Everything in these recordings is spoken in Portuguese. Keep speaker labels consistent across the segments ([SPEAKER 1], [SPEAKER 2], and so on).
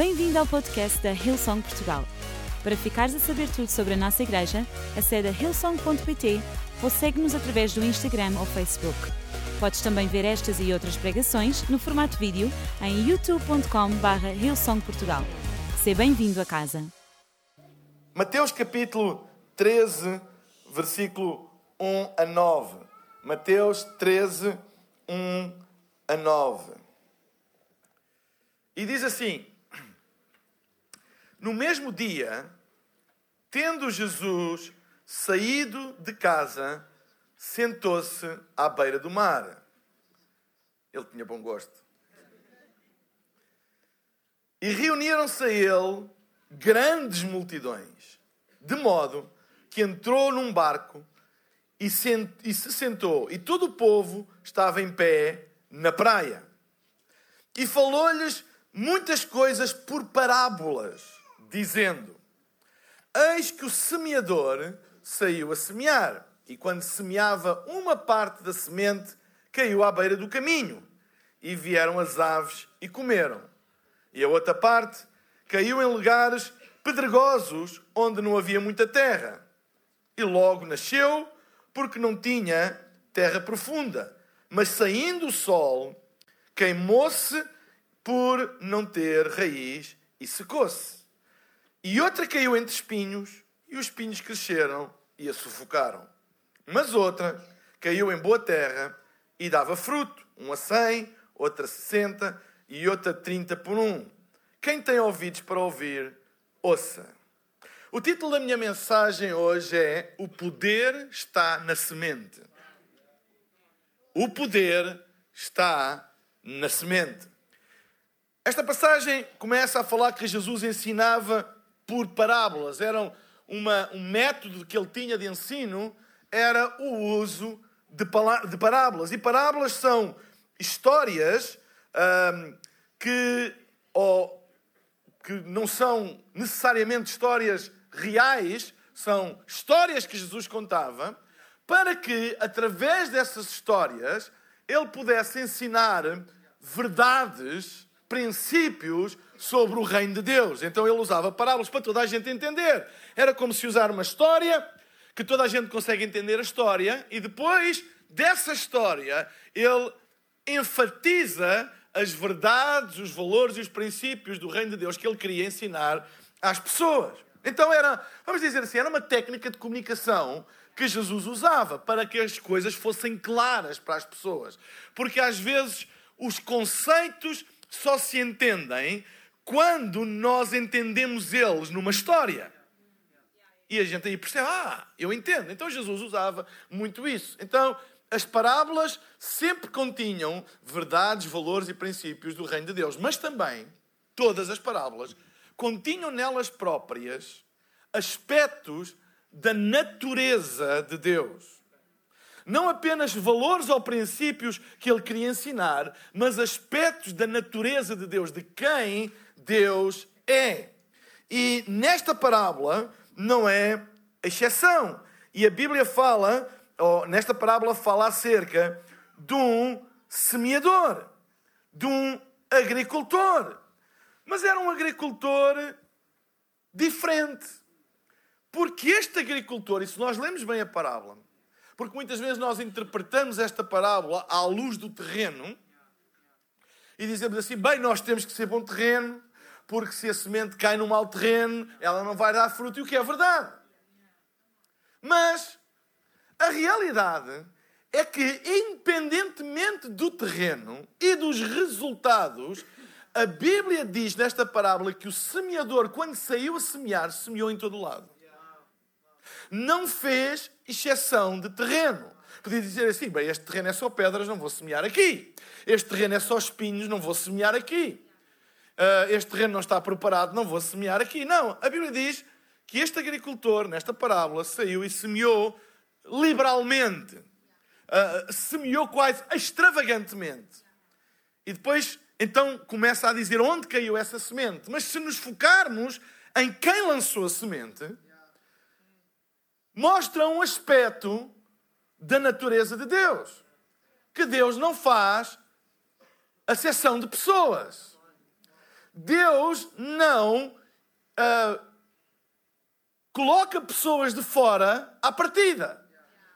[SPEAKER 1] Bem-vindo ao podcast da Hillsong Portugal. Para ficares a saber tudo sobre a nossa igreja, acede a hillsong.pt ou segue-nos através do Instagram ou Facebook. Podes também ver estas e outras pregações no formato vídeo em youtube.com.br hillsongportugal. Seja bem-vindo a casa.
[SPEAKER 2] Mateus capítulo 13, versículo 1 a 9. Mateus 13, 1 a 9. E diz assim: No mesmo dia, tendo Jesus saído de casa, sentou-se à beira do mar. Ele tinha bom gosto. E reuniram-se a ele grandes multidões, de modo que entrou num barco e, se sentou, e todo o povo estava em pé na praia. E falou-lhes muitas coisas por parábolas, dizendo: Eis que o semeador saiu a semear, e quando semeava uma parte da semente, caiu à beira do caminho, e vieram as aves e comeram. E a outra parte caiu em lugares pedregosos, onde não havia muita terra. E logo nasceu, porque não tinha terra profunda. Mas saindo o sol, queimou-se por não ter raiz e secou-se. E outra caiu entre espinhos, e os espinhos cresceram e a sufocaram. Mas outra caiu em boa terra e dava fruto, um a cem, outra a sessenta e outra trinta por um. Quem tem ouvidos para ouvir, ouça. O título da minha mensagem hoje é O Poder está na Semente. O poder está na semente. Esta passagem começa a falar que Jesus ensinava por parábolas. Era uma, um método que ele tinha de ensino, era o uso de, de parábolas. E parábolas são histórias que, ou, que não são necessariamente histórias reais, são histórias que Jesus contava, para que, através dessas histórias, ele pudesse ensinar verdades princípios sobre o reino de Deus. Então ele usava parábolas para toda a gente entender. Era como se usar uma história que toda a gente consegue entender a história e depois dessa história ele enfatiza as verdades, os valores e os princípios do reino de Deus que ele queria ensinar às pessoas. Então era, vamos dizer assim, era uma técnica de comunicação que Jesus usava para que as coisas fossem claras para as pessoas. Porque às vezes os conceitos só se entendem quando nós entendemos eles numa história. E a gente aí percebe, ah, eu entendo. Então Jesus usava muito isso. Então, as parábolas sempre continham verdades, valores e princípios do reino de Deus. Mas também, todas as parábolas continham nelas próprias aspectos da natureza de Deus não apenas valores ou princípios que ele queria ensinar, mas aspectos da natureza de Deus, de quem Deus é. E nesta parábola não é exceção. E a Bíblia fala, ou nesta parábola fala acerca de um semeador, de um agricultor. Mas era um agricultor diferente. Porque este agricultor, e se nós lemos bem a parábola, porque muitas vezes nós interpretamos esta parábola à luz do terreno e dizemos assim: bem, nós temos que ser bom terreno, porque se a semente cai no mau terreno, ela não vai dar fruto, e o que é verdade. Mas a realidade é que, independentemente do terreno e dos resultados, a Bíblia diz nesta parábola que o semeador, quando saiu a semear, semeou em todo lado não fez exceção de terreno. Podia dizer assim: bem, este terreno é só pedras, não vou semear aqui. Este terreno é só espinhos, não vou semear aqui. Uh, este terreno não está preparado, não vou semear aqui. Não, a Bíblia diz que este agricultor, nesta parábola, saiu e semeou liberalmente. Uh, semeou quase extravagantemente. E depois, então, começa a dizer onde caiu essa semente. Mas se nos focarmos em quem lançou a semente, mostra um aspecto da natureza de Deus. Que Deus não faz a de pessoas. Deus não uh, coloca pessoas de fora à partida.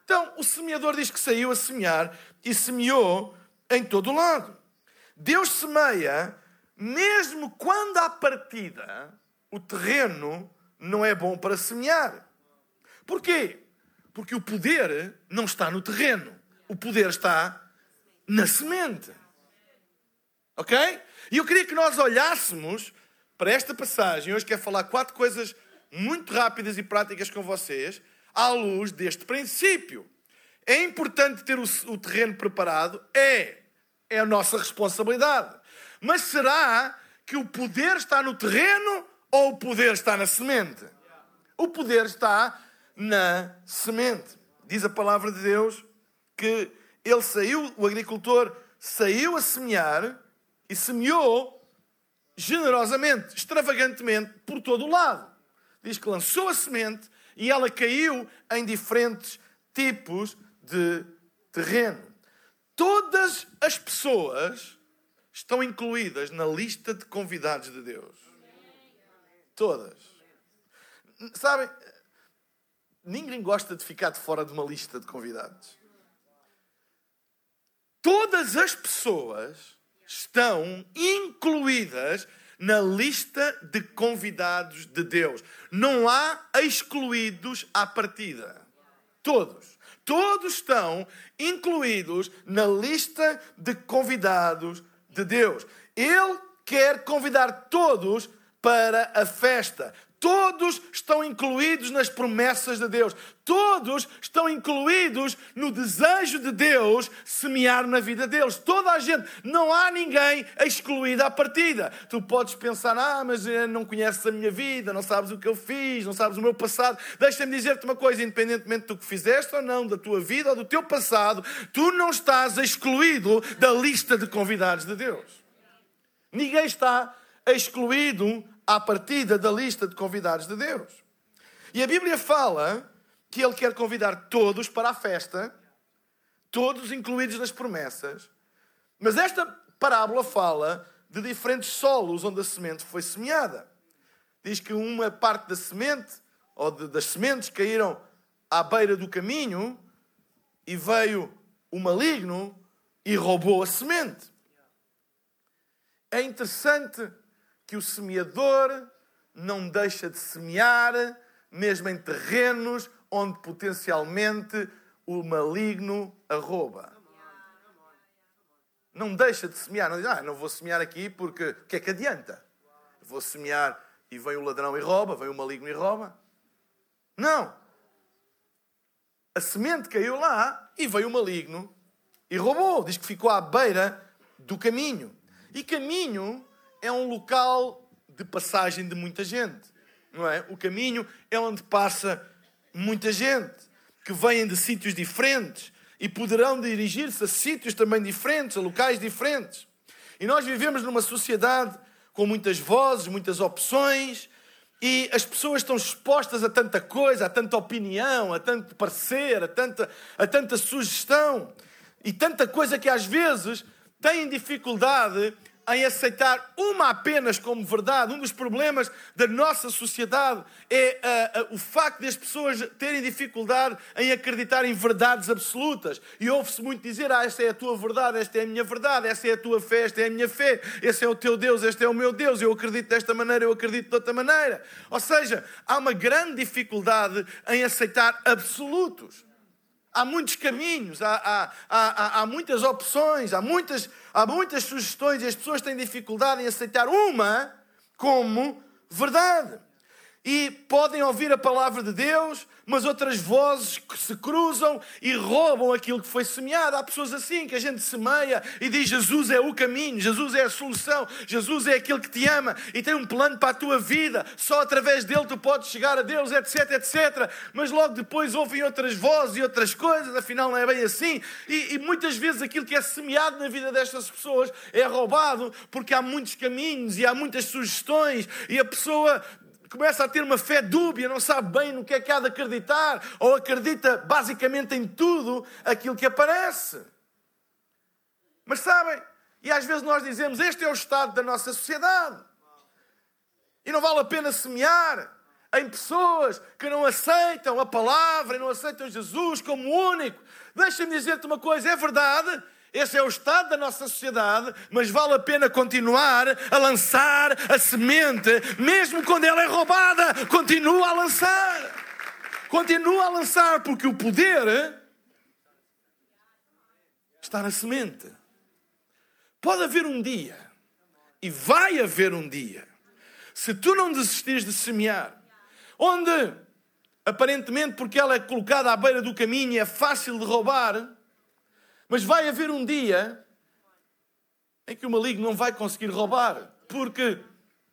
[SPEAKER 2] Então, o semeador diz que saiu a semear e semeou em todo o lado. Deus semeia mesmo quando à partida o terreno não é bom para semear. Porquê? Porque o poder não está no terreno. O poder está na semente. Ok? E eu queria que nós olhássemos para esta passagem. Hoje quero falar quatro coisas muito rápidas e práticas com vocês, à luz deste princípio. É importante ter o, o terreno preparado? É. É a nossa responsabilidade. Mas será que o poder está no terreno ou o poder está na semente? O poder está na semente. Diz a palavra de Deus que ele saiu, o agricultor saiu a semear e semeou generosamente, extravagantemente, por todo o lado. Diz que lançou a semente e ela caiu em diferentes tipos de terreno. Todas as pessoas estão incluídas na lista de convidados de Deus. Todas. Sabem, ninguém gosta de ficar de fora de uma lista de convidados. Todas as pessoas estão incluídas na lista de convidados de Deus. Não há excluídos à partida. Todos. Todos estão incluídos na lista de convidados de Deus. Ele quer convidar todos para a festa. Todos estão incluídos nas promessas de Deus. Todos estão incluídos no desejo de Deus semear na vida deles. Toda a gente. Não há ninguém excluído à partida. Tu podes pensar, ah, mas eh, não conheces a minha vida, não sabes o que eu fiz, não sabes o meu passado. Deixa-me dizer-te uma coisa, independentemente do que fizeste ou não, da tua vida ou do teu passado, tu não estás excluído da lista de convidados de Deus. Ninguém está excluído à partida da lista de convidados de Deus. E a Bíblia fala que Ele quer convidar todos para a festa, todos incluídos nas promessas, mas esta parábola fala de diferentes solos onde a semente foi semeada. Diz que uma parte da semente, ou de, das sementes, caíram à beira do caminho e veio o maligno e roubou a semente. É interessante que o semeador não deixa de semear, mesmo em terrenos onde potencialmente o maligno arroba. Não deixa de semear, não diz, ah, não vou semear aqui porque o que é que adianta? Vou semear e vem o ladrão e rouba, vem o maligno e rouba. Não. A semente caiu lá e veio o maligno e roubou. Diz que ficou à beira do caminho. E caminho é um local de passagem de muita gente, não é? O caminho é onde passa muita gente que vêm de sítios diferentes e poderão dirigir-se a sítios também diferentes, a locais diferentes. E nós vivemos numa sociedade com muitas vozes, muitas opções, e as pessoas estão expostas a tanta coisa, a tanta opinião, a tanto parecer, a tanta, a tanta sugestão, e tanta coisa que às vezes têm dificuldade em aceitar uma apenas como verdade. Um dos problemas da nossa sociedade é uh, uh, o facto de as pessoas terem dificuldade em acreditar em verdades absolutas. E ouve-se muito dizer: Ah, esta é a tua verdade, esta é a minha verdade, esta é a tua fé, esta é a minha fé, esse é o teu Deus, este é o meu Deus, eu acredito desta maneira, eu acredito de outra maneira. Ou seja, há uma grande dificuldade em aceitar absolutos. Há muitos caminhos, há, há, há, há, muitas opções, há muitas, há muitas sugestões e as pessoas têm dificuldade em aceitar uma como verdade. E podem ouvir a palavra de Deus, mas outras vozes que se cruzam e roubam aquilo que foi semeado. Há pessoas assim que a gente semeia e diz: Jesus é o caminho, Jesus é a solução, Jesus é aquele que te ama e tem um plano para a tua vida. Só através dele tu podes chegar a Deus, etc, etc. Mas logo depois ouvem outras vozes e outras coisas, afinal não é bem assim. E, e muitas vezes aquilo que é semeado na vida destas pessoas é roubado porque há muitos caminhos e há muitas sugestões e a pessoa começa a ter uma fé dúbia, não sabe bem no que é que há de acreditar, ou acredita basicamente em tudo aquilo que aparece. Mas sabem, e às vezes nós dizemos: este é o estado da nossa sociedade. E não vale a pena semear em pessoas que não aceitam a palavra e não aceitam Jesus como único. Deixa-me dizer-te uma coisa: é verdade, esse é o estado da nossa sociedade, mas vale a pena continuar a lançar a semente, mesmo quando ela é roubada, continua a lançar. Continua a lançar, porque o poder está na semente. Pode haver um dia, e vai haver um dia, se tu não desistires de semear, onde aparentemente porque ela é colocada à beira do caminho e é fácil de roubar, mas vai haver um dia em que o maligno não vai conseguir roubar, porque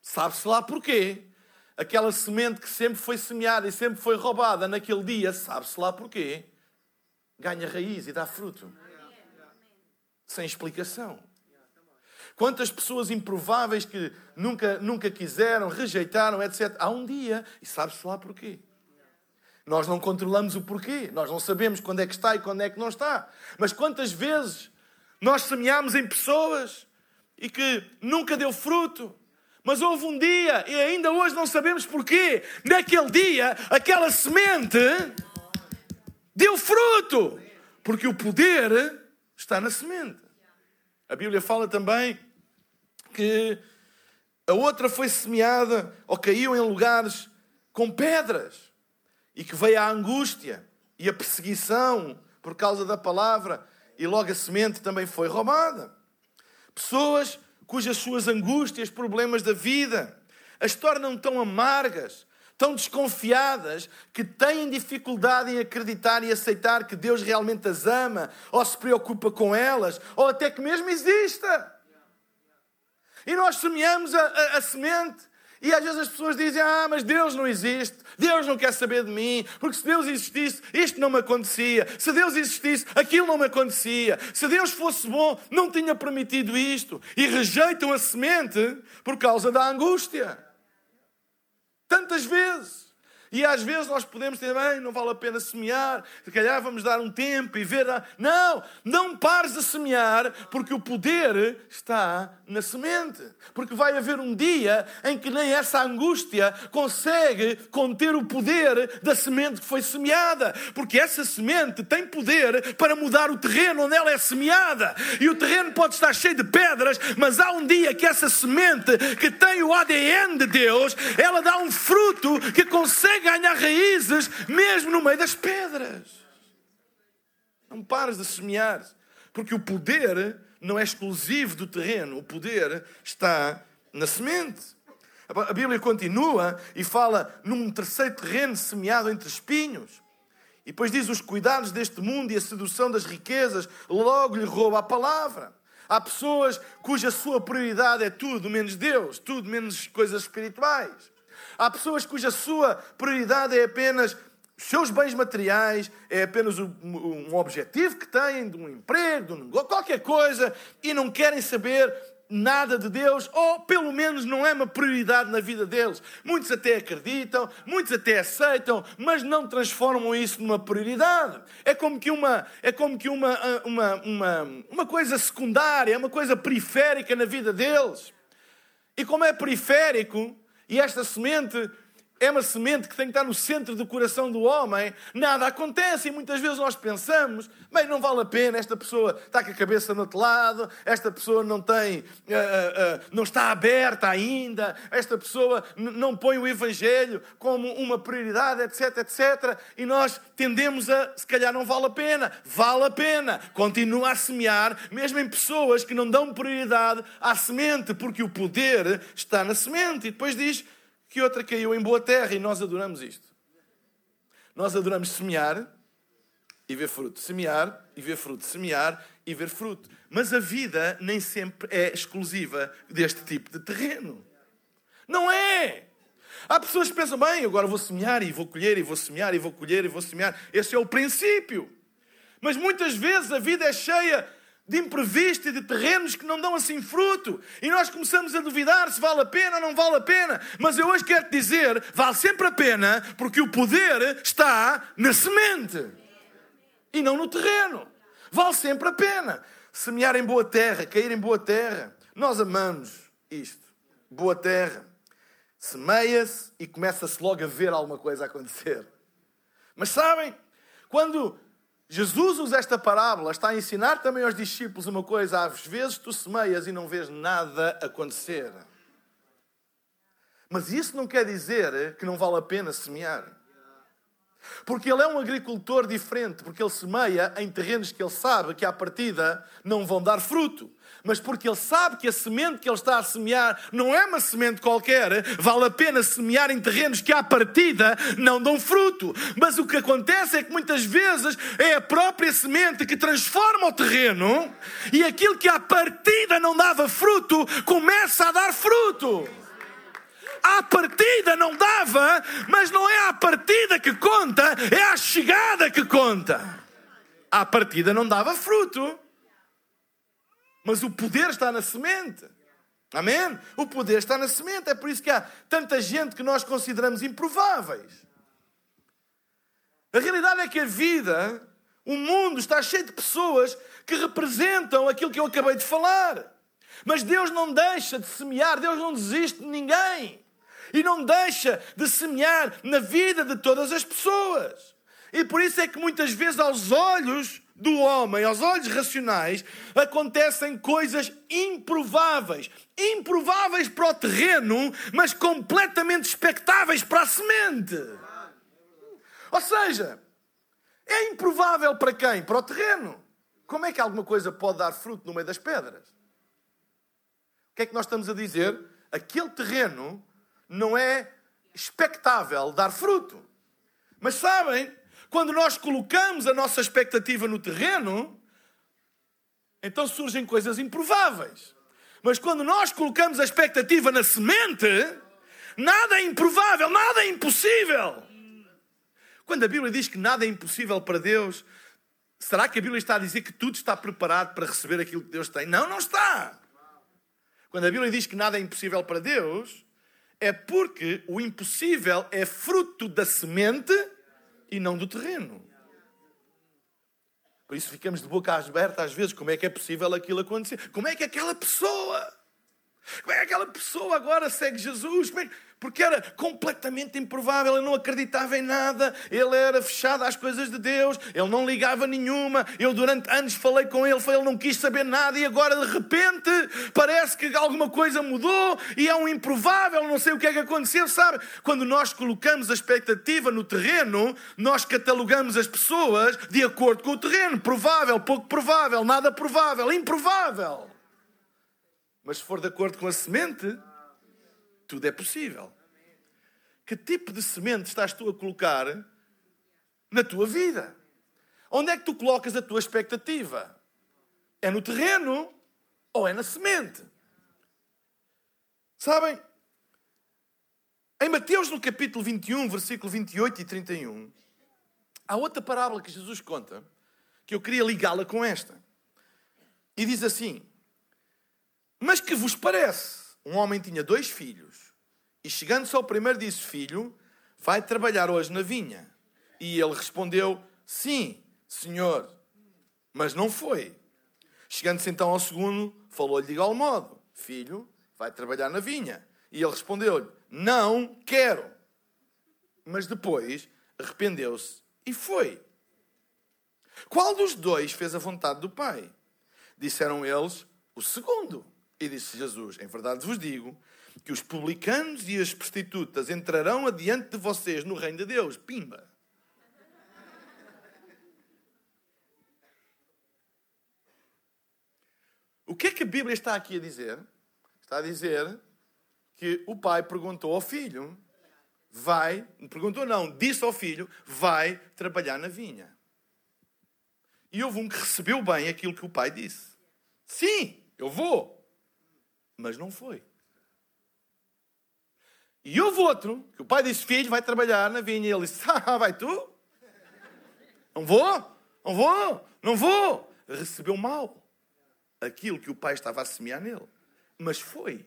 [SPEAKER 2] sabe-se lá porquê. Aquela semente que sempre foi semeada e sempre foi roubada naquele dia, sabe-se lá porquê, ganha raiz e dá fruto. Sem explicação. Quantas pessoas improváveis que nunca, nunca quiseram, rejeitaram, etc. Há um dia, e sabe-se lá porquê. Nós não controlamos o porquê, nós não sabemos quando é que está e quando é que não está. Mas quantas vezes nós semeámos em pessoas e que nunca deu fruto, mas houve um dia e ainda hoje não sabemos porquê. Naquele dia, aquela semente deu fruto, porque o poder está na semente. A Bíblia fala também que a outra foi semeada ou caiu em lugares com pedras e que veio a angústia e a perseguição por causa da palavra e logo a semente também foi roubada. Pessoas cujas suas angústias, problemas da vida as tornam tão amargas, tão desconfiadas, que têm dificuldade em acreditar e aceitar que Deus realmente as ama, ou se preocupa com elas, ou até que mesmo exista. E nós semeamos a, a, a semente e às vezes as pessoas dizem: Ah, mas Deus não existe, Deus não quer saber de mim, porque se Deus existisse, isto não me acontecia. Se Deus existisse, aquilo não me acontecia. Se Deus fosse bom, não tinha permitido isto. E rejeitam a semente por causa da angústia. Tantas vezes. E às vezes nós podemos ter, bem, não vale a pena semear, se calhar vamos dar um tempo e ver. Não, não pares de semear, porque o poder está na semente. Porque vai haver um dia em que nem essa angústia consegue conter o poder da semente que foi semeada. Porque essa semente tem poder para mudar o terreno onde ela é semeada. E o terreno pode estar cheio de pedras, mas há um dia que essa semente, que tem o ADN de Deus, ela dá um fruto que consegue ganhar raízes mesmo no meio das pedras. Não pares de semear, porque o poder não é exclusivo do terreno, o poder está na semente. A Bíblia continua e fala num terceiro terreno semeado entre espinhos. E depois diz: os cuidados deste mundo e a sedução das riquezas logo lhe rouba a palavra. Há pessoas cuja sua prioridade é tudo menos Deus, tudo menos coisas espirituais. Há pessoas cuja sua prioridade é apenas os seus bens materiais, é apenas um, objetivo que têm, de um emprego, de um negócio, qualquer coisa, e não querem saber nada de Deus, ou pelo menos não é uma prioridade na vida deles. Muitos até acreditam, muitos até aceitam, mas não transformam isso numa prioridade. É como que uma, é como que uma, uma, uma, uma coisa secundária, é uma coisa periférica na vida deles. E como é periférico, e esta semente é uma semente que tem que estar no centro do coração do homem, nada acontece. E muitas vezes nós pensamos, bem, não vale a pena, esta pessoa está com a cabeça no outro lado, esta pessoa não tem, uh, uh, não está aberta ainda, esta pessoa não põe o Evangelho como uma prioridade, etc, etc. E nós tendemos a, se calhar não vale a pena. Vale a pena. Continua a semear, mesmo em pessoas que não dão prioridade à semente, porque o poder está na semente. E depois diz que outra caiu em boa terra e nós adoramos isto. Nós adoramos semear e ver fruto, semear e ver fruto, semear e ver fruto. Mas a vida nem sempre é exclusiva deste tipo de terreno. Não é! Há pessoas que pensam, bem, agora vou semear e vou colher, e vou semear e vou colher e vou semear. Esse é o princípio. Mas muitas vezes a vida é cheia de imprevisto e de terrenos que não dão assim fruto. E nós começamos a duvidar se vale a pena ou não vale a pena. Mas eu hoje quero te dizer, vale sempre a pena, porque o poder está na semente e não no terreno. Vale sempre a pena. Semear em boa terra, cair em boa terra. Nós amamos isto. Boa terra. semeia-se e começa-se logo a ver alguma coisa acontecer. Mas sabem, quando Jesus usa esta parábola, está a ensinar também aos discípulos uma coisa: às vezes tu semeias e não vês nada acontecer. Mas isso não quer dizer que não vale a pena semear. Porque ele é um agricultor diferente, porque ele semeia em terrenos que ele sabe que à partida não vão dar fruto. Mas porque ele sabe que a semente que ele está a semear não é uma semente qualquer, vale a pena semear em terrenos que à partida não dão fruto. Mas o que acontece é que muitas vezes é a própria semente que transforma o terreno e aquilo que à partida não dava fruto começa a dar fruto à partida não dava, mas não é a partida que conta, é a chegada que conta. À partida não dava fruto, mas o poder está na semente. Amém? O poder está na semente. É por isso que há tanta gente que nós consideramos improváveis. A realidade é que a vida, o mundo, está cheio de pessoas que representam aquilo que eu acabei de falar. Mas Deus não deixa de semear, Deus não desiste de ninguém e não deixa de semear na vida de todas as pessoas. E por isso é que muitas vezes, aos olhos do homem, aos olhos racionais, acontecem coisas improváveis. Improváveis para o terreno, mas completamente expectáveis para a semente. Ou seja, é improvável para quem? Para o terreno. Como é que alguma coisa pode dar fruto no meio das pedras? O que é que nós estamos a dizer? Aquele terreno não é expectável dar fruto. Mas sabem, quando nós colocamos a nossa expectativa no terreno, então surgem coisas improváveis. Mas quando nós colocamos a expectativa na semente, nada é improvável, nada é impossível. Quando a Bíblia diz que nada é impossível para Deus, será que a Bíblia está a dizer que tudo está preparado para receber aquilo que Deus tem? Não, não está. Quando a Bíblia diz que nada é impossível para Deus, é porque o impossível é fruto da semente e não do terreno. Por isso ficamos de boca aberta às vezes. Como é que é possível aquilo acontecer? Como é que aquela pessoa, como é que aquela pessoa agora segue Jesus? Como é que porque era completamente improvável, ele não acreditava em nada, ele era fechado às coisas de Deus, ele não ligava nenhuma. Eu durante anos falei com ele, ele não quis saber nada e agora de repente parece que alguma coisa mudou e é um improvável, não sei o que é que aconteceu, sabe? Quando nós colocamos a expectativa no terreno, nós catalogamos as pessoas de acordo com o terreno, provável, pouco provável, nada provável, improvável. Mas se for de acordo com a semente, tudo é possível. Que tipo de semente estás tu a colocar na tua vida? Onde é que tu colocas a tua expectativa? É no terreno ou é na semente? Sabem? Em Mateus, no capítulo 21, versículo 28 e 31, há outra parábola que Jesus conta que eu queria ligá-la com esta. E diz assim: Mas que vos parece? Um homem tinha dois filhos. E chegando-se ao primeiro, disse: Filho, vai trabalhar hoje na vinha. E ele respondeu: Sim, senhor. Mas não foi. Chegando-se então ao segundo, falou-lhe de igual modo: Filho, vai trabalhar na vinha. E ele respondeu-lhe: Não quero. Mas depois arrependeu-se e foi. Qual dos dois fez a vontade do Pai? Disseram eles: O segundo. E disse Jesus: Em verdade vos digo que os publicanos e as prostitutas entrarão adiante de vocês no reino de Deus. Pimba! O que é que a Bíblia está aqui a dizer? Está a dizer que o pai perguntou ao filho, vai, perguntou não, disse ao filho, vai trabalhar na vinha. E houve um que recebeu bem aquilo que o pai disse. Sim, eu vou. Mas não foi. E houve outro, que o pai disse, filho, vai trabalhar na vinha. E ele disse, ah, vai tu? Não vou, não vou, não vou. Recebeu mal aquilo que o pai estava a semear nele. Mas foi.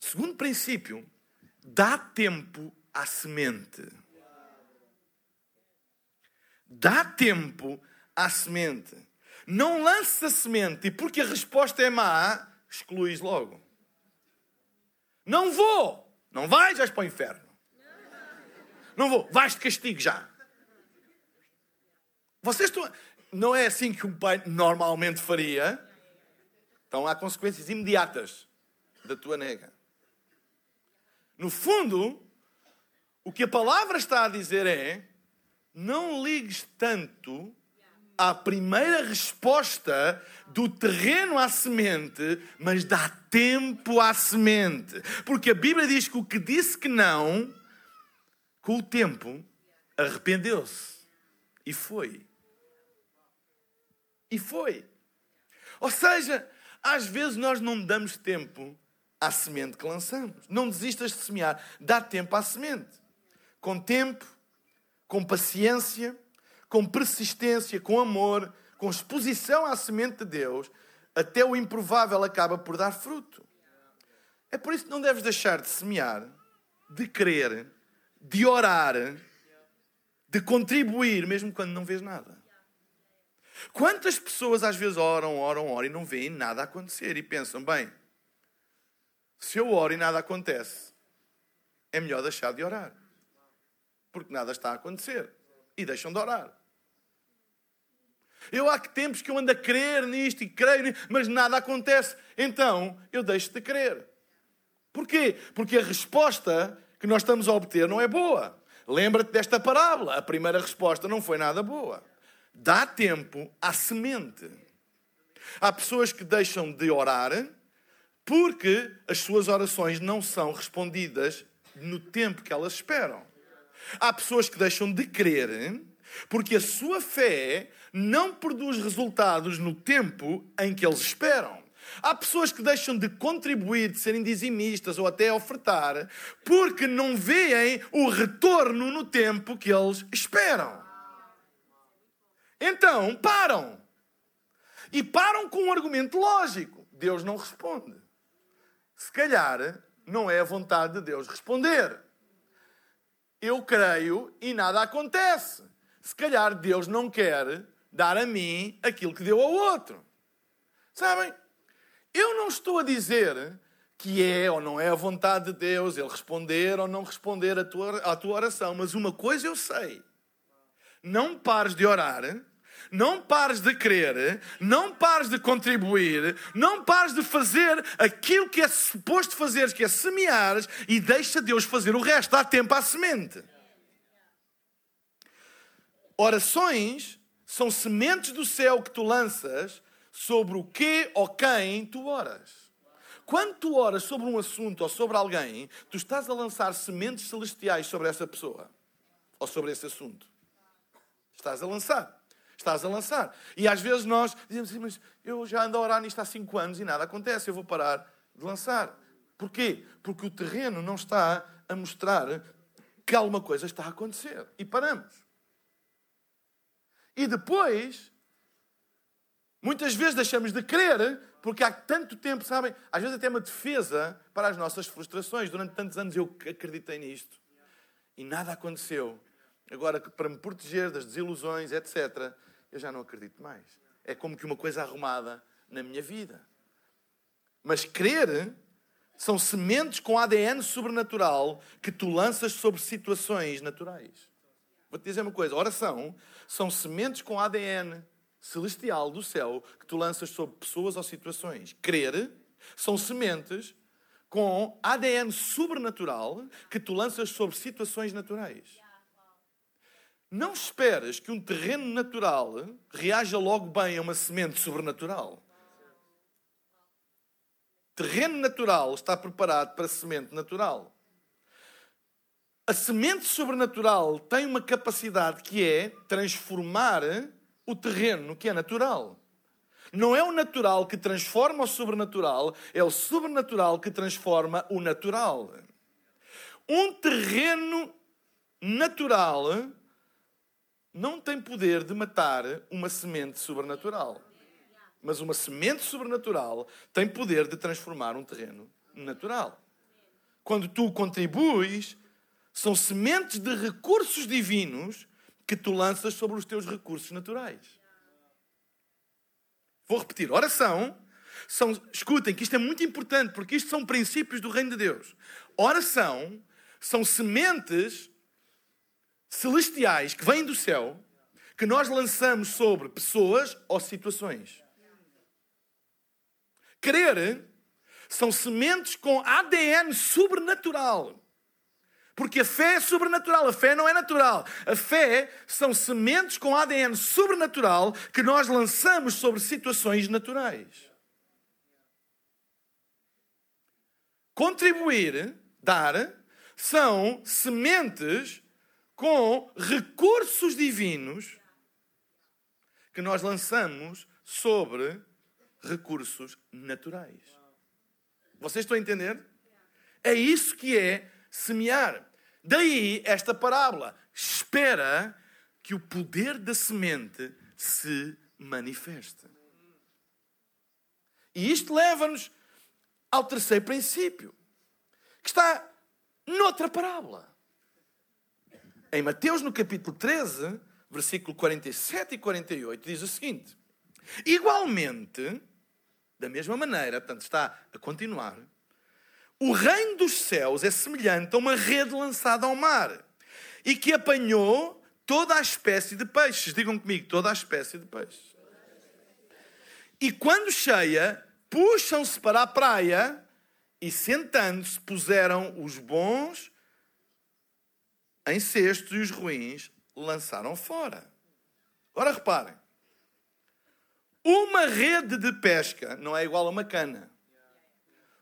[SPEAKER 2] Segundo princípio, dá tempo à semente. Dá tempo à semente. Não lance a semente e porque a resposta é má, excluís logo. Não vou. Não vais, vais para o inferno. Não vou. Vais de castigo já. Vocês estão. Não é assim que um pai normalmente faria. Então há consequências imediatas da tua nega. No fundo, o que a palavra está a dizer é: não ligues tanto à primeira resposta do terreno à semente, mas dá tempo à semente. Porque a Bíblia diz que o que disse que não, com o tempo, arrependeu-se. E foi. E foi. Ou seja, às vezes nós não damos tempo à semente que lançamos. Não desistas de semear, dá tempo à semente. Com tempo, com paciência, com persistência, com amor, com exposição à semente de Deus, até o improvável acaba por dar fruto. É por isso que não deves deixar de semear, de crer, de orar, de contribuir, mesmo quando não vês nada. Quantas pessoas às vezes oram, oram, oram e não veem nada acontecer e pensam, bem, se eu oro e nada acontece, é melhor deixar de orar. Porque nada está a acontecer. E deixam de orar. Eu há tempos que eu ando a crer nisto e creio nisto, mas nada acontece. Então eu deixo de crer. Porquê? Porque a resposta que nós estamos a obter não é boa. Lembra-te desta parábola. A primeira resposta não foi nada boa. Dá tempo à semente. Há pessoas que deixam de orar porque as suas orações não são respondidas no tempo que elas esperam. Há pessoas que deixam de crer porque a sua fé não produz resultados no tempo em que eles esperam. Há pessoas que deixam de contribuir, de serem dizimistas ou até ofertar, porque não veem o retorno no tempo que eles esperam. Então, param. E param com um argumento lógico: Deus não responde. Se calhar, não é a vontade de Deus responder. Eu creio e nada acontece. Se calhar Deus não quer dar a mim aquilo que deu ao outro. Sabem? Eu não estou a dizer que é ou não é a vontade de Deus ele responder ou não responder à tua, tua oração, mas uma coisa eu sei: não pares de orar, não pares de crer, não pares de contribuir, não pares de fazer aquilo que é suposto fazeres, que é semear, e deixa Deus fazer o resto, dá tempo à semente. Orações são sementes do céu que tu lanças sobre o que ou quem tu oras. Quando tu oras sobre um assunto ou sobre alguém, tu estás a lançar sementes celestiais sobre essa pessoa ou sobre esse assunto. Estás a lançar. Estás a lançar. E às vezes nós dizemos assim, mas eu já ando a orar nisto há cinco anos e nada acontece, eu vou parar de lançar. Porquê? Porque o terreno não está a mostrar que alguma coisa está a acontecer. E paramos. E depois Muitas vezes deixamos de crer porque há tanto tempo, sabem? Às vezes até uma defesa para as nossas frustrações. Durante tantos anos eu acreditei nisto e nada aconteceu. Agora, para me proteger das desilusões, etc., eu já não acredito mais. É como que uma coisa arrumada na minha vida. Mas crer são sementes com ADN sobrenatural que tu lanças sobre situações naturais. Vou-te dizer uma coisa: oração são sementes com ADN celestial do céu que tu lanças sobre pessoas ou situações. Crer são sementes com ADN sobrenatural que tu lanças sobre situações naturais. Não esperas que um terreno natural reaja logo bem a uma semente sobrenatural. Terreno natural está preparado para semente natural. A semente sobrenatural tem uma capacidade que é transformar o terreno que é natural. Não é o natural que transforma o sobrenatural, é o sobrenatural que transforma o natural. Um terreno natural não tem poder de matar uma semente sobrenatural. Mas uma semente sobrenatural tem poder de transformar um terreno natural. Quando tu contribuis, são sementes de recursos divinos que tu lanças sobre os teus recursos naturais. Vou repetir: oração são, escutem que isto é muito importante, porque isto são princípios do reino de Deus. Oração são sementes celestiais que vêm do céu, que nós lançamos sobre pessoas ou situações. Crer são sementes com ADN sobrenatural. Porque a fé é sobrenatural, a fé não é natural. A fé são sementes com ADN sobrenatural que nós lançamos sobre situações naturais. Contribuir, dar, são sementes com recursos divinos que nós lançamos sobre recursos naturais. Vocês estão a entender? É isso que é semear. Daí esta parábola. Espera que o poder da semente se manifeste. E isto leva-nos ao terceiro princípio, que está noutra parábola. Em Mateus, no capítulo 13, versículo 47 e 48, diz o seguinte: Igualmente, da mesma maneira, portanto, está a continuar, o reino dos céus é semelhante a uma rede lançada ao mar e que apanhou toda a espécie de peixes. Digam comigo, toda a espécie de peixes. E quando cheia, puxam-se para a praia e sentando-se puseram os bons em cestos e os ruins lançaram fora. Ora reparem, uma rede de pesca não é igual a uma cana.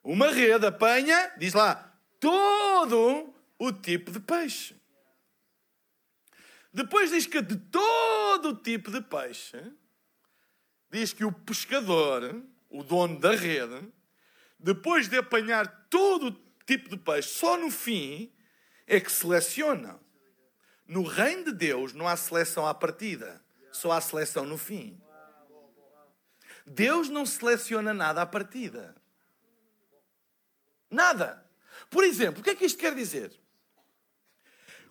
[SPEAKER 2] Uma rede apanha, diz lá, todo o tipo de peixe. Depois diz que de todo o tipo de peixe, diz que o pescador, o dono da rede, depois de apanhar todo o tipo de peixe, só no fim é que seleciona. No reino de Deus não há seleção à partida, só há seleção no fim. Deus não seleciona nada à partida. Nada. Por exemplo, o que é que isto quer dizer?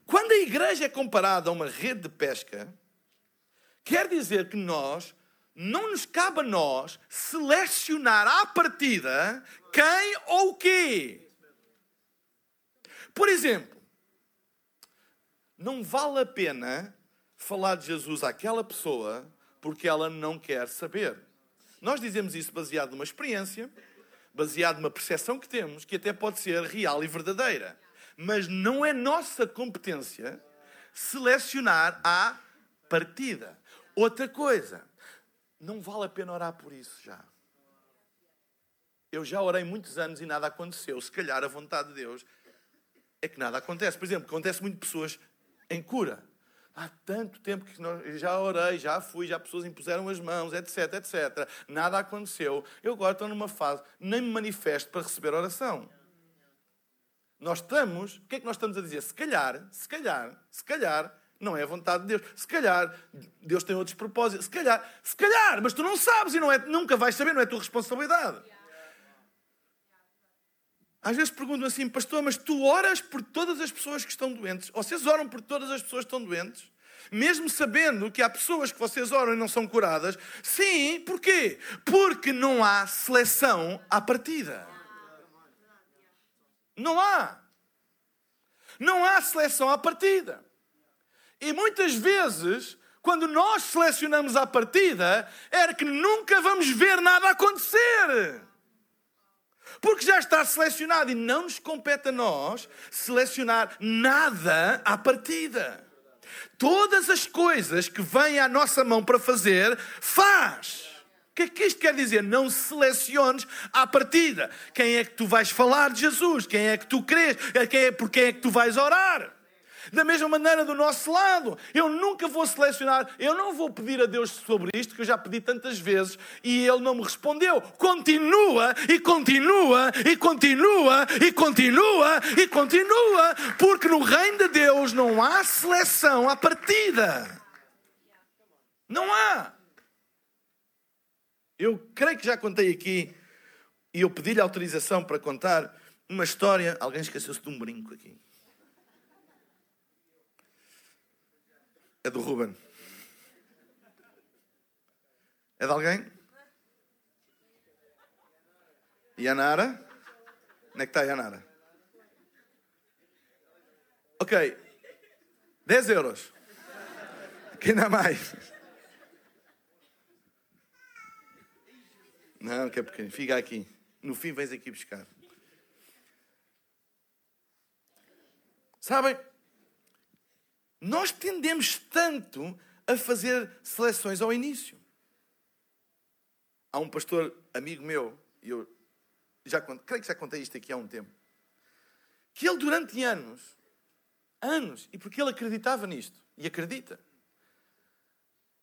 [SPEAKER 2] Quando a igreja é comparada a uma rede de pesca, quer dizer que nós, não nos cabe a nós selecionar à partida quem ou o quê. Por exemplo, não vale a pena falar de Jesus àquela pessoa porque ela não quer saber. Nós dizemos isso baseado numa experiência, baseado numa percepção que temos, que até pode ser real e verdadeira. Mas não é nossa competência selecionar a partida. Outra coisa, não vale a pena orar por isso já. Eu já orei muitos anos e nada aconteceu. Se calhar a vontade de Deus é que nada acontece. Por exemplo, acontece muito pessoas em cura. Há tanto tempo que nós, já orei, já fui, já pessoas impuseram as mãos, etc, etc. Nada aconteceu. Eu agora estou numa fase, nem me manifesto para receber oração. Nós estamos, o que é que nós estamos a dizer? Se calhar, se calhar, se calhar, não é a vontade de Deus. Se calhar, Deus tem outros propósitos. Se calhar, se calhar, mas tu não sabes e não é, nunca vais saber, não é tua responsabilidade. Às vezes perguntam assim, pastor, mas tu oras por todas as pessoas que estão doentes? Vocês oram por todas as pessoas que estão doentes? Mesmo sabendo que há pessoas que vocês oram e não são curadas? Sim, porquê? Porque não há seleção à partida. Não há. Não há seleção à partida. E muitas vezes, quando nós selecionamos à partida, era que nunca vamos ver nada acontecer porque já está selecionado e não nos compete a nós selecionar nada à partida. Todas as coisas que vêm à nossa mão para fazer, faz. O que é que isto quer dizer? Não seleciones à partida. Quem é que tu vais falar de Jesus? Quem é que tu crês? É, por quem é que tu vais orar? Da mesma maneira do nosso lado, eu nunca vou selecionar, eu não vou pedir a Deus sobre isto, que eu já pedi tantas vezes e Ele não me respondeu. Continua e continua e continua e continua e continua, porque no reino de Deus não há seleção à partida. Não há. Eu creio que já contei aqui e eu pedi-lhe autorização para contar uma história. Alguém esqueceu-se de um brinco aqui. É do Ruben. É de alguém? E a Nara? Onde é que está a Yanara? Ok. 10 euros. Quem dá mais? Não, que é pequeno. Fica aqui. No fim, vens aqui buscar. Sabem? Nós tendemos tanto a fazer seleções ao início. Há um pastor amigo meu, e eu já creio que já contei isto aqui há um tempo, que ele durante anos, anos, e porque ele acreditava nisto, e acredita,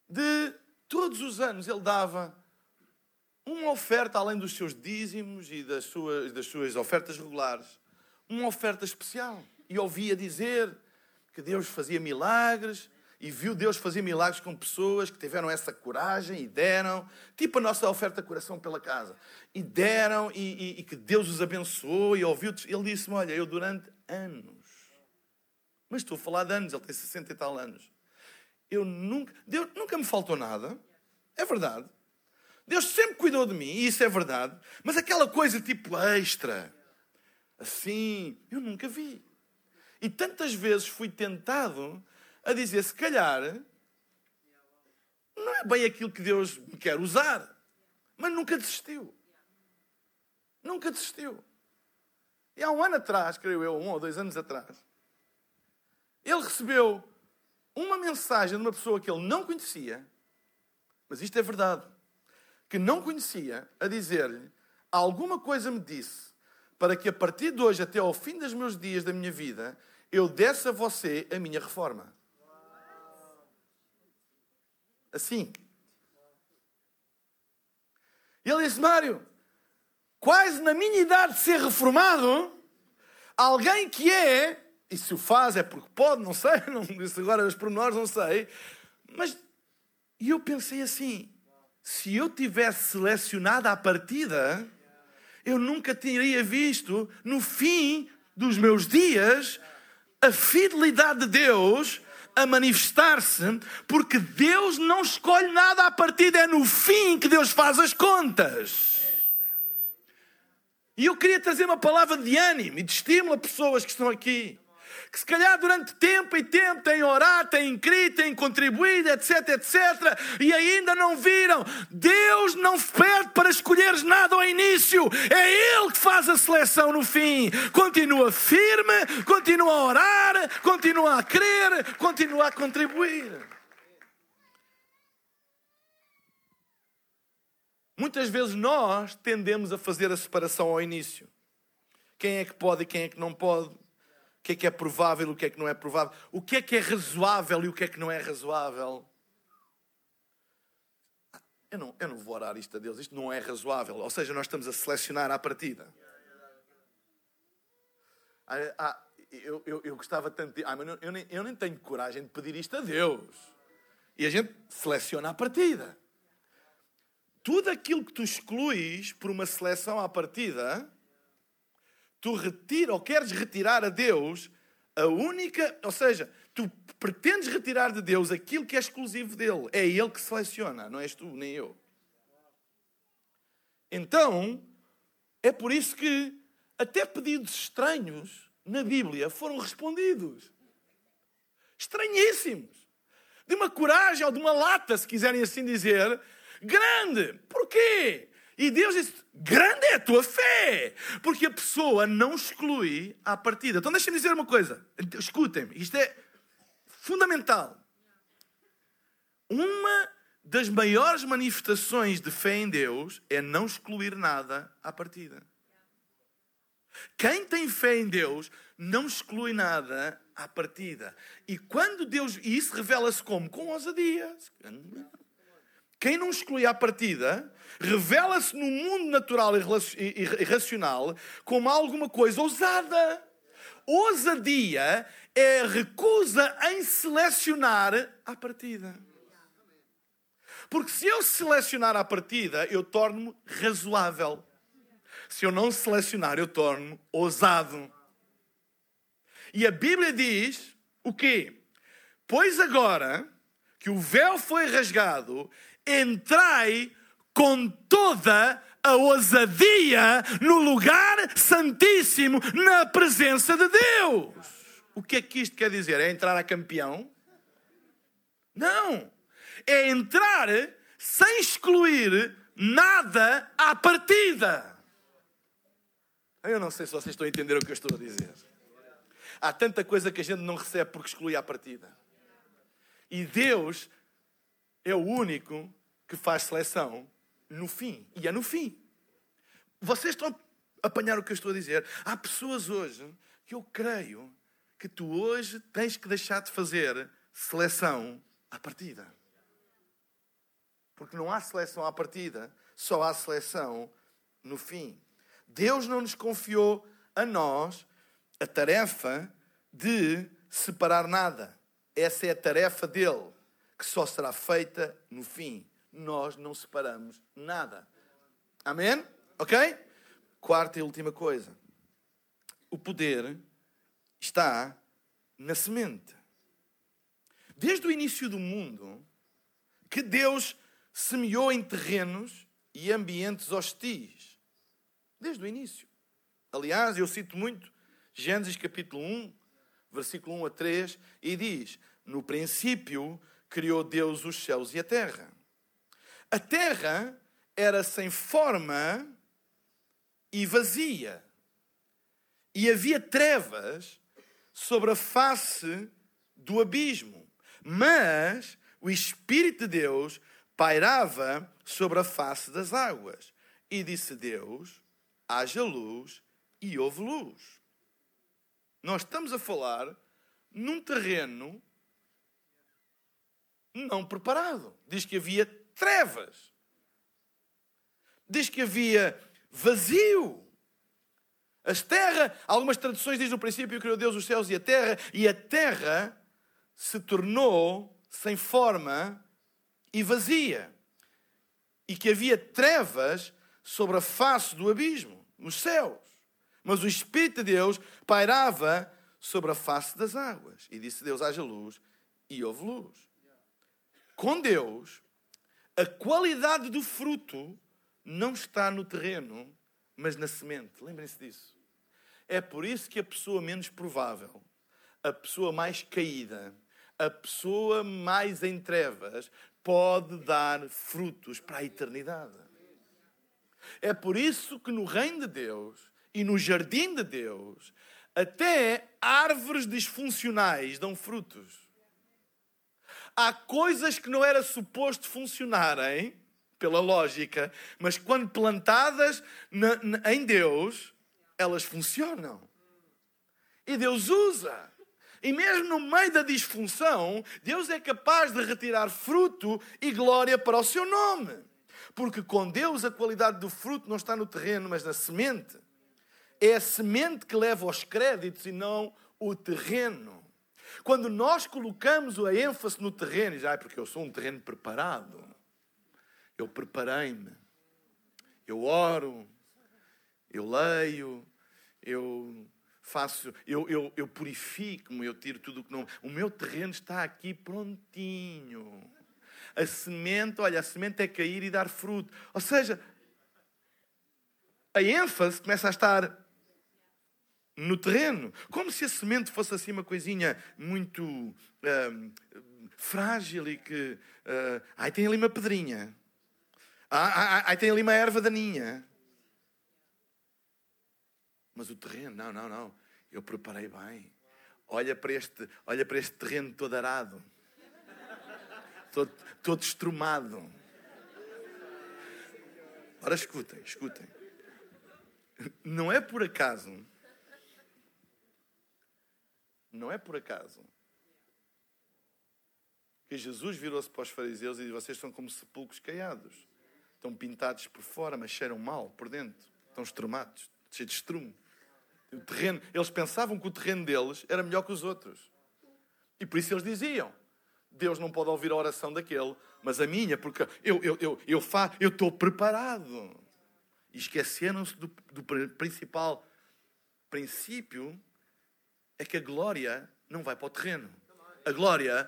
[SPEAKER 2] de todos os anos ele dava uma oferta além dos seus dízimos e das suas, das suas ofertas regulares, uma oferta especial. E ouvia dizer que Deus fazia milagres, e viu Deus fazer milagres com pessoas que tiveram essa coragem e deram, tipo a nossa oferta coração pela casa, e deram e, e, e que Deus os abençoou e ouviu. Ele disse-me: Olha, eu durante anos, mas estou a falar de anos, ele tem 60 e tal anos, eu nunca, Deus nunca me faltou nada, é verdade. Deus sempre cuidou de mim, e isso é verdade, mas aquela coisa tipo extra, assim, eu nunca vi. E tantas vezes fui tentado a dizer: se calhar, não é bem aquilo que Deus me quer usar. Mas nunca desistiu. Nunca desistiu. E há um ano atrás, creio eu, um ou dois anos atrás, ele recebeu uma mensagem de uma pessoa que ele não conhecia, mas isto é verdade, que não conhecia, a dizer-lhe: alguma coisa me disse para que a partir de hoje, até ao fim dos meus dias da minha vida, eu desse a você a minha reforma. Assim. E ele disse: Mário, quase na minha idade de ser reformado, alguém que é, e se o faz é porque pode, não sei, não disse agora os pormenores, não sei, mas e eu pensei assim: se eu tivesse selecionado a partida, eu nunca teria visto no fim dos meus dias a fidelidade de Deus a manifestar-se, porque Deus não escolhe nada a partir, é no fim que Deus faz as contas. E eu queria trazer uma palavra de ânimo e de estímulo a pessoas que estão aqui que se calhar durante tempo e tempo têm orado, têm crido, têm contribuído, etc, etc, e ainda não viram. Deus não pede para escolheres nada ao início, é Ele que faz a seleção no fim. Continua firme, continua a orar, continua a crer, continua a contribuir. Muitas vezes nós tendemos a fazer a separação ao início. Quem é que pode e quem é que não pode? O que é que é provável o que é que não é provável, o que é que é razoável e o que é que não é razoável. Eu não, eu não vou orar isto a Deus, isto não é razoável. Ou seja, nós estamos a selecionar à partida. Ah, ah, eu, eu, eu, gostava tanto de. Ah, mas eu, nem, eu nem tenho coragem de pedir isto a Deus. E a gente seleciona à partida. Tudo aquilo que tu excluís por uma seleção à partida tu retira ou queres retirar a Deus a única, ou seja, tu pretendes retirar de Deus aquilo que é exclusivo dele. É ele que seleciona, não és tu, nem eu. Então, é por isso que até pedidos estranhos na Bíblia foram respondidos. Estranhíssimos. De uma coragem ou de uma lata, se quiserem assim dizer, grande. Porquê? E Deus disse: grande é a tua fé, porque a pessoa não exclui a partida. Então deixem-me dizer uma coisa, escutem-me, isto é fundamental. Uma das maiores manifestações de fé em Deus é não excluir nada à partida. Quem tem fé em Deus não exclui nada à partida. E quando Deus. E isso revela-se como? Com ousadia. Quem não exclui à partida revela-se no mundo natural e racional como alguma coisa ousada. Ousadia é recusa em selecionar à partida. Porque se eu selecionar à partida, eu torno-me razoável. Se eu não selecionar, eu torno-me ousado. E a Bíblia diz o quê? Pois agora que o véu foi rasgado, entrai com toda a ousadia no lugar santíssimo, na presença de Deus. O que é que isto quer dizer? É entrar a campeão? Não. É entrar sem excluir nada à partida. Eu não sei se vocês estão a entender o que eu estou a dizer. Há tanta coisa que a gente não recebe porque exclui à partida. E Deus é o único que faz seleção no fim. E é no fim. Vocês estão a apanhar o que eu estou a dizer? Há pessoas hoje que eu creio que tu hoje tens que deixar de fazer seleção à partida. Porque não há seleção à partida, só há seleção no fim. Deus não nos confiou a nós a tarefa de separar nada. Essa é a tarefa dele, que só será feita no fim. Nós não separamos nada. Amém? Ok? Quarta e última coisa. O poder está na semente. Desde o início do mundo, que Deus semeou em terrenos e ambientes hostis. Desde o início. Aliás, eu cito muito Gênesis capítulo 1, versículo 1 a 3, e diz: No princípio criou Deus os céus e a terra. A terra era sem forma e vazia, e havia trevas sobre a face do abismo, mas o Espírito de Deus pairava sobre a face das águas. E disse Deus: haja luz, e houve luz. Nós estamos a falar num terreno não preparado. Diz que havia trevas. Diz que havia vazio. As terras, algumas traduções dizem no princípio criou Deus os céus e a terra, e a terra se tornou sem forma e vazia. E que havia trevas sobre a face do abismo, nos céus. Mas o Espírito de Deus pairava sobre a face das águas. E disse Deus: haja luz, e houve luz. Com Deus, a qualidade do fruto não está no terreno, mas na semente. Lembrem-se disso. É por isso que a pessoa menos provável, a pessoa mais caída, a pessoa mais em trevas, pode dar frutos para a eternidade. É por isso que no reino de Deus e no jardim de Deus, até árvores disfuncionais dão frutos. Há coisas que não era suposto funcionarem, pela lógica, mas quando plantadas na, na, em Deus, elas funcionam. E Deus usa. E mesmo no meio da disfunção, Deus é capaz de retirar fruto e glória para o seu nome. Porque com Deus a qualidade do fruto não está no terreno, mas na semente é a semente que leva aos créditos e não o terreno. Quando nós colocamos a ênfase no terreno, já é porque eu sou um terreno preparado, eu preparei-me, eu oro, eu leio, eu faço, eu, eu, eu purifico-me, eu tiro tudo o que não. O meu terreno está aqui prontinho. A semente, olha, a semente é cair e dar fruto. Ou seja, a ênfase começa a estar no terreno. Como se a semente fosse assim uma coisinha muito uh, frágil e que. Uh, ai, tem ali uma pedrinha. Ah, ai, tem ali uma erva daninha. Mas o terreno, não, não, não. Eu preparei bem. Olha para este, olha para este terreno todo arado. Todo, todo estrumado. Ora, escutem, escutem. Não é por acaso não é por acaso que Jesus virou-se para os fariseus e disse: Vocês são como sepulcros caiados. Estão pintados por fora, mas cheiram mal por dentro. Estão estrumados, cheios de estrume. O terreno, eles pensavam que o terreno deles era melhor que os outros. E por isso eles diziam: Deus não pode ouvir a oração daquele, mas a minha, porque eu, eu, eu, eu, fa, eu estou preparado. E esqueceram-se do, do principal princípio é que a glória não vai para o terreno. A glória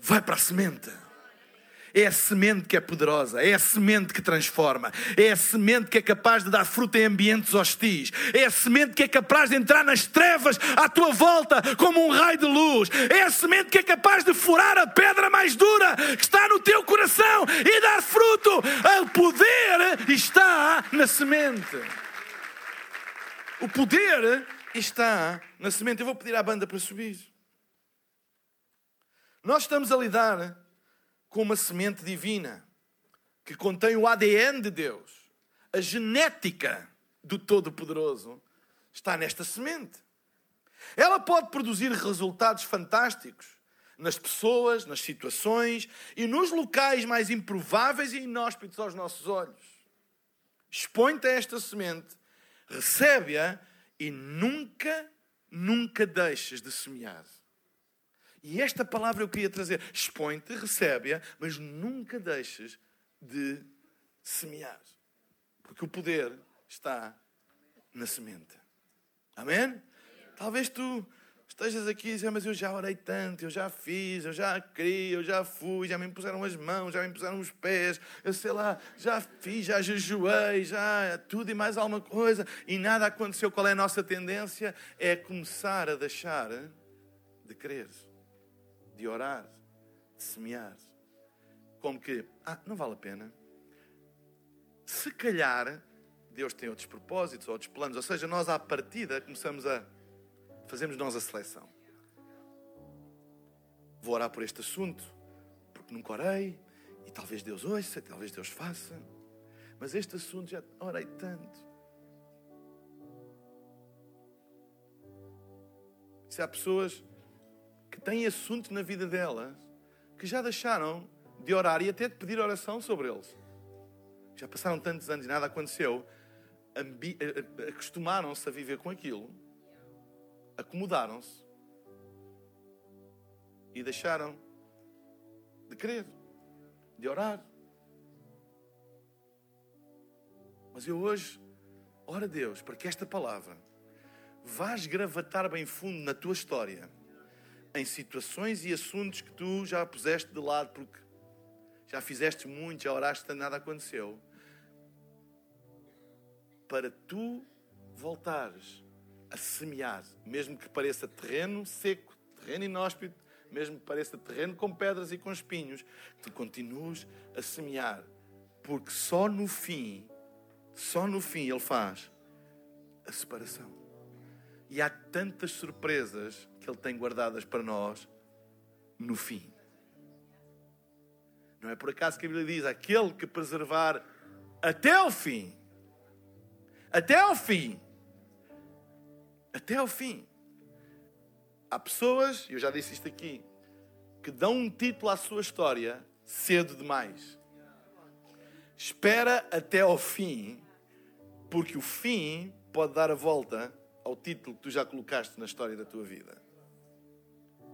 [SPEAKER 2] vai para a semente. É a semente que é poderosa, é a semente que transforma, é a semente que é capaz de dar fruto em ambientes hostis, é a semente que é capaz de entrar nas trevas à tua volta como um raio de luz, é a semente que é capaz de furar a pedra mais dura que está no teu coração e dar fruto. O poder está na semente. O poder está na semente. Eu vou pedir à banda para subir. Nós estamos a lidar com uma semente divina que contém o ADN de Deus. A genética do Todo-Poderoso está nesta semente. Ela pode produzir resultados fantásticos nas pessoas, nas situações e nos locais mais improváveis e inóspitos aos nossos olhos. Expõe-te a esta semente, recebe-a e nunca, nunca deixes de semear. E esta palavra eu queria trazer. Expõe-te, recebe-a, mas nunca deixes de semear. Porque o poder está na semente. Amém? Talvez tu estejas aqui e mas eu já orei tanto, eu já fiz, eu já criei, eu já fui, já me impuseram as mãos, já me impuseram os pés, eu sei lá, já fiz, já jejuei, já tudo e mais alguma coisa, e nada aconteceu. Qual é a nossa tendência? É começar a deixar de crer de orar, de semear. Como que, ah, não vale a pena. Se calhar, Deus tem outros propósitos, outros planos. Ou seja, nós à partida começamos a. Fazemos nós a seleção. Vou orar por este assunto, porque nunca orei, e talvez Deus ouça, talvez Deus faça. Mas este assunto já orei tanto. Se há pessoas que têm assuntos na vida delas que já deixaram de orar e até de pedir oração sobre eles. Já passaram tantos anos e nada aconteceu. Acostumaram-se a viver com aquilo, acomodaram-se e deixaram de crer, de orar. Mas eu hoje oro a Deus para que esta palavra vá gravatar bem fundo na tua história em situações e assuntos que tu já puseste de lado porque já fizeste muito, já oraste, nada aconteceu. Para tu voltares a semear, mesmo que pareça terreno seco, terreno inóspito, mesmo que pareça terreno com pedras e com espinhos, tu continues a semear, porque só no fim, só no fim ele faz a separação. E há tantas surpresas que Ele tem guardadas para nós no fim. Não é por acaso que a Bíblia diz: aquele que preservar até o fim, até ao fim, até ao fim. Há pessoas, eu já disse isto aqui, que dão um título à sua história cedo demais. Espera até ao fim, porque o fim pode dar a volta ao título que tu já colocaste na história da tua vida.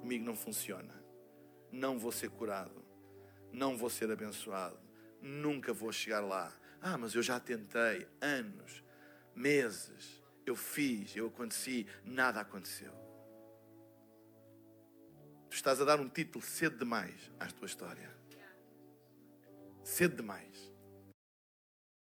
[SPEAKER 2] Comigo não funciona. Não vou ser curado. Não vou ser abençoado. Nunca vou chegar lá. Ah, mas eu já tentei anos, meses. Eu fiz, eu aconteci, nada aconteceu. Tu estás a dar um título cedo demais à tua história. Cedo demais.